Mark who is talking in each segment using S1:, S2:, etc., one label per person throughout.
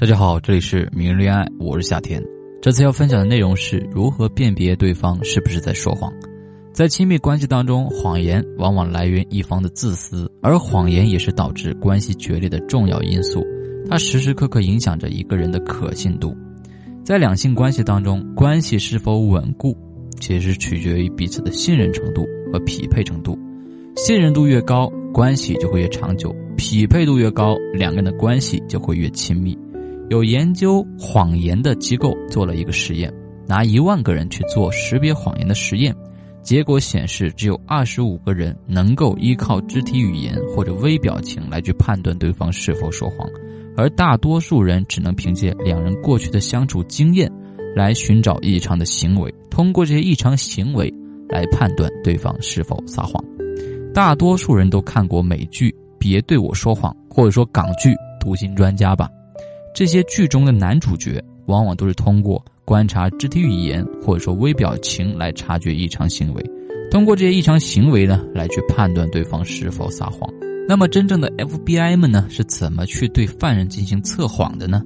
S1: 大家好，这里是明日恋爱，我是夏天。这次要分享的内容是如何辨别对方是不是在说谎。在亲密关系当中，谎言往往来源一方的自私，而谎言也是导致关系决裂的重要因素。它时时刻刻影响着一个人的可信度。在两性关系当中，关系是否稳固，其实取决于彼此的信任程度和匹配程度。信任度越高，关系就会越长久；匹配度越高，两个人的关系就会越亲密。有研究谎言的机构做了一个实验，拿一万个人去做识别谎言的实验，结果显示只有二十五个人能够依靠肢体语言或者微表情来去判断对方是否说谎，而大多数人只能凭借两人过去的相处经验来寻找异常的行为，通过这些异常行为来判断对方是否撒谎。大多数人都看过美剧《别对我说谎》，或者说港剧《读心专家》吧。这些剧中的男主角往往都是通过观察肢体语言或者说微表情来察觉异常行为，通过这些异常行为呢来去判断对方是否撒谎。那么真正的 FBI 们呢是怎么去对犯人进行测谎的呢？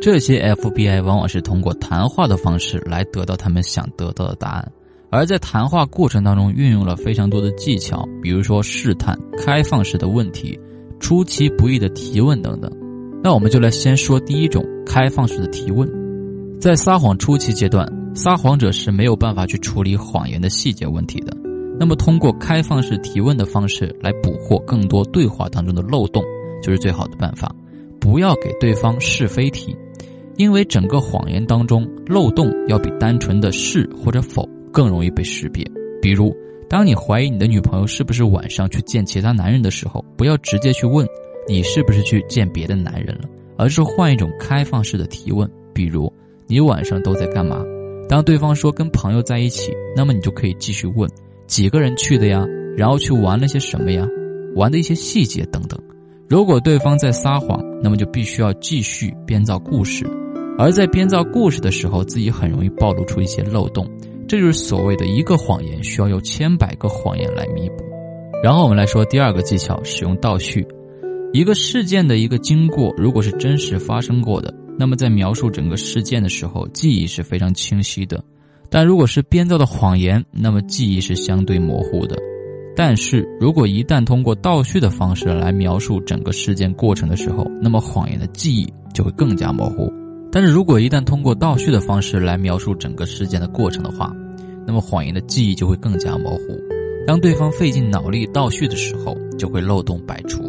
S1: 这些 FBI 往往是通过谈话的方式来得到他们想得到的答案，而在谈话过程当中运用了非常多的技巧，比如说试探、开放式的问题、出其不意的提问等等。那我们就来先说第一种开放式的提问，在撒谎初期阶段，撒谎者是没有办法去处理谎言的细节问题的。那么，通过开放式提问的方式来捕获更多对话当中的漏洞，就是最好的办法。不要给对方是非题，因为整个谎言当中漏洞要比单纯的是或者否更容易被识别。比如，当你怀疑你的女朋友是不是晚上去见其他男人的时候，不要直接去问。你是不是去见别的男人了？而是换一种开放式的提问，比如你晚上都在干嘛？当对方说跟朋友在一起，那么你就可以继续问几个人去的呀？然后去玩了些什么呀？玩的一些细节等等。如果对方在撒谎，那么就必须要继续编造故事，而在编造故事的时候，自己很容易暴露出一些漏洞。这就是所谓的一个谎言需要用千百个谎言来弥补。然后我们来说第二个技巧，使用倒叙。一个事件的一个经过，如果是真实发生过的，那么在描述整个事件的时候，记忆是非常清晰的；但如果是编造的谎言，那么记忆是相对模糊的。但是如果一旦通过倒叙的方式来描述整个事件过程的时候，那么谎言的记忆就会更加模糊。但是如果一旦通过倒叙的方式来描述整个事件的过程的话，那么谎言的记忆就会更加模糊。当对方费尽脑力倒叙的时候，就会漏洞百出。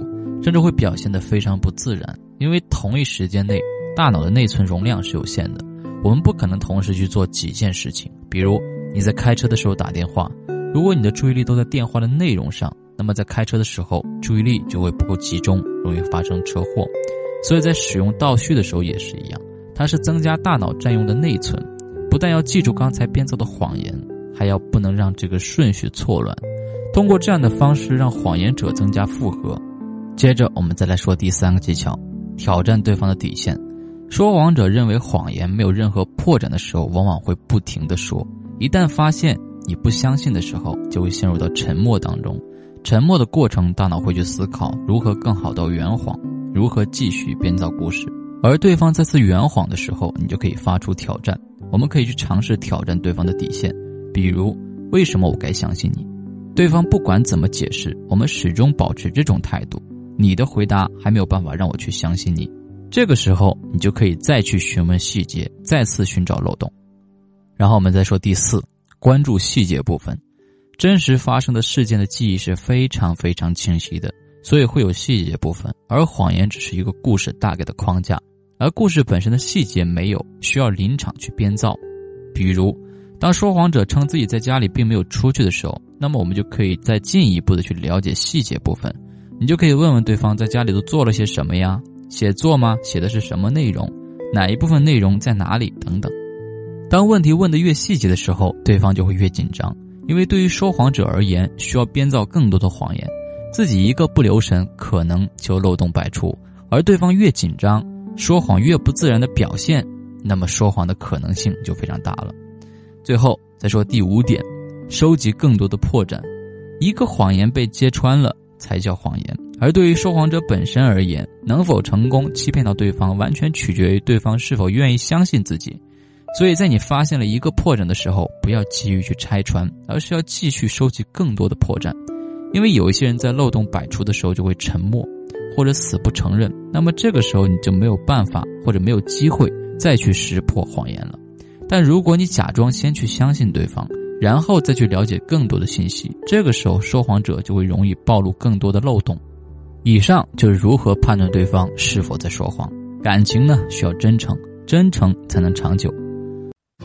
S1: 甚至会表现得非常不自然，因为同一时间内，大脑的内存容量是有限的，我们不可能同时去做几件事情。比如你在开车的时候打电话，如果你的注意力都在电话的内容上，那么在开车的时候注意力就会不够集中，容易发生车祸。所以在使用倒叙的时候也是一样，它是增加大脑占用的内存，不但要记住刚才编造的谎言，还要不能让这个顺序错乱。通过这样的方式让谎言者增加负荷。接着，我们再来说第三个技巧：挑战对方的底线。说谎者认为谎言没有任何破绽的时候，往往会不停的说。一旦发现你不相信的时候，就会陷入到沉默当中。沉默的过程，大脑会去思考如何更好的圆谎，如何继续编造故事。而对方再次圆谎的时候，你就可以发出挑战。我们可以去尝试挑战对方的底线，比如：为什么我该相信你？对方不管怎么解释，我们始终保持这种态度。你的回答还没有办法让我去相信你，这个时候你就可以再去询问细节，再次寻找漏洞。然后我们再说第四，关注细节部分。真实发生的事件的记忆是非常非常清晰的，所以会有细节部分。而谎言只是一个故事大概的框架，而故事本身的细节没有，需要临场去编造。比如，当说谎者称自己在家里并没有出去的时候，那么我们就可以再进一步的去了解细节部分。你就可以问问对方在家里都做了些什么呀？写作吗？写的是什么内容？哪一部分内容在哪里？等等。当问题问得越细节的时候，对方就会越紧张，因为对于说谎者而言，需要编造更多的谎言，自己一个不留神，可能就漏洞百出。而对方越紧张，说谎越不自然的表现，那么说谎的可能性就非常大了。最后再说第五点，收集更多的破绽。一个谎言被揭穿了。才叫谎言，而对于说谎者本身而言，能否成功欺骗到对方，完全取决于对方是否愿意相信自己。所以在你发现了一个破绽的时候，不要急于去拆穿，而是要继续收集更多的破绽。因为有一些人在漏洞百出的时候就会沉默，或者死不承认，那么这个时候你就没有办法，或者没有机会再去识破谎言了。但如果你假装先去相信对方，然后再去了解更多的信息，这个时候说谎者就会容易暴露更多的漏洞。以上就是如何判断对方是否在说谎。感情呢，需要真诚，真诚才能长久。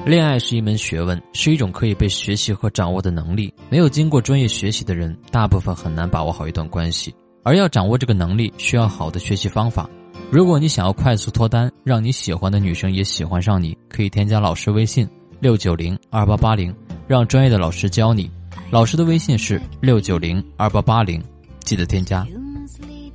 S1: 恋爱是一门学问，是一种可以被学习和掌握的能力。没有经过专业学习的人，大部分很难把握好一段关系。而要掌握这个能力，需要好的学习方法。如果你想要快速脱单，让你喜欢的女生也喜欢上你，可以添加老师微信六九零二八八零，让专业的老师教你。老师的微信是六九零二八八零，记得添加。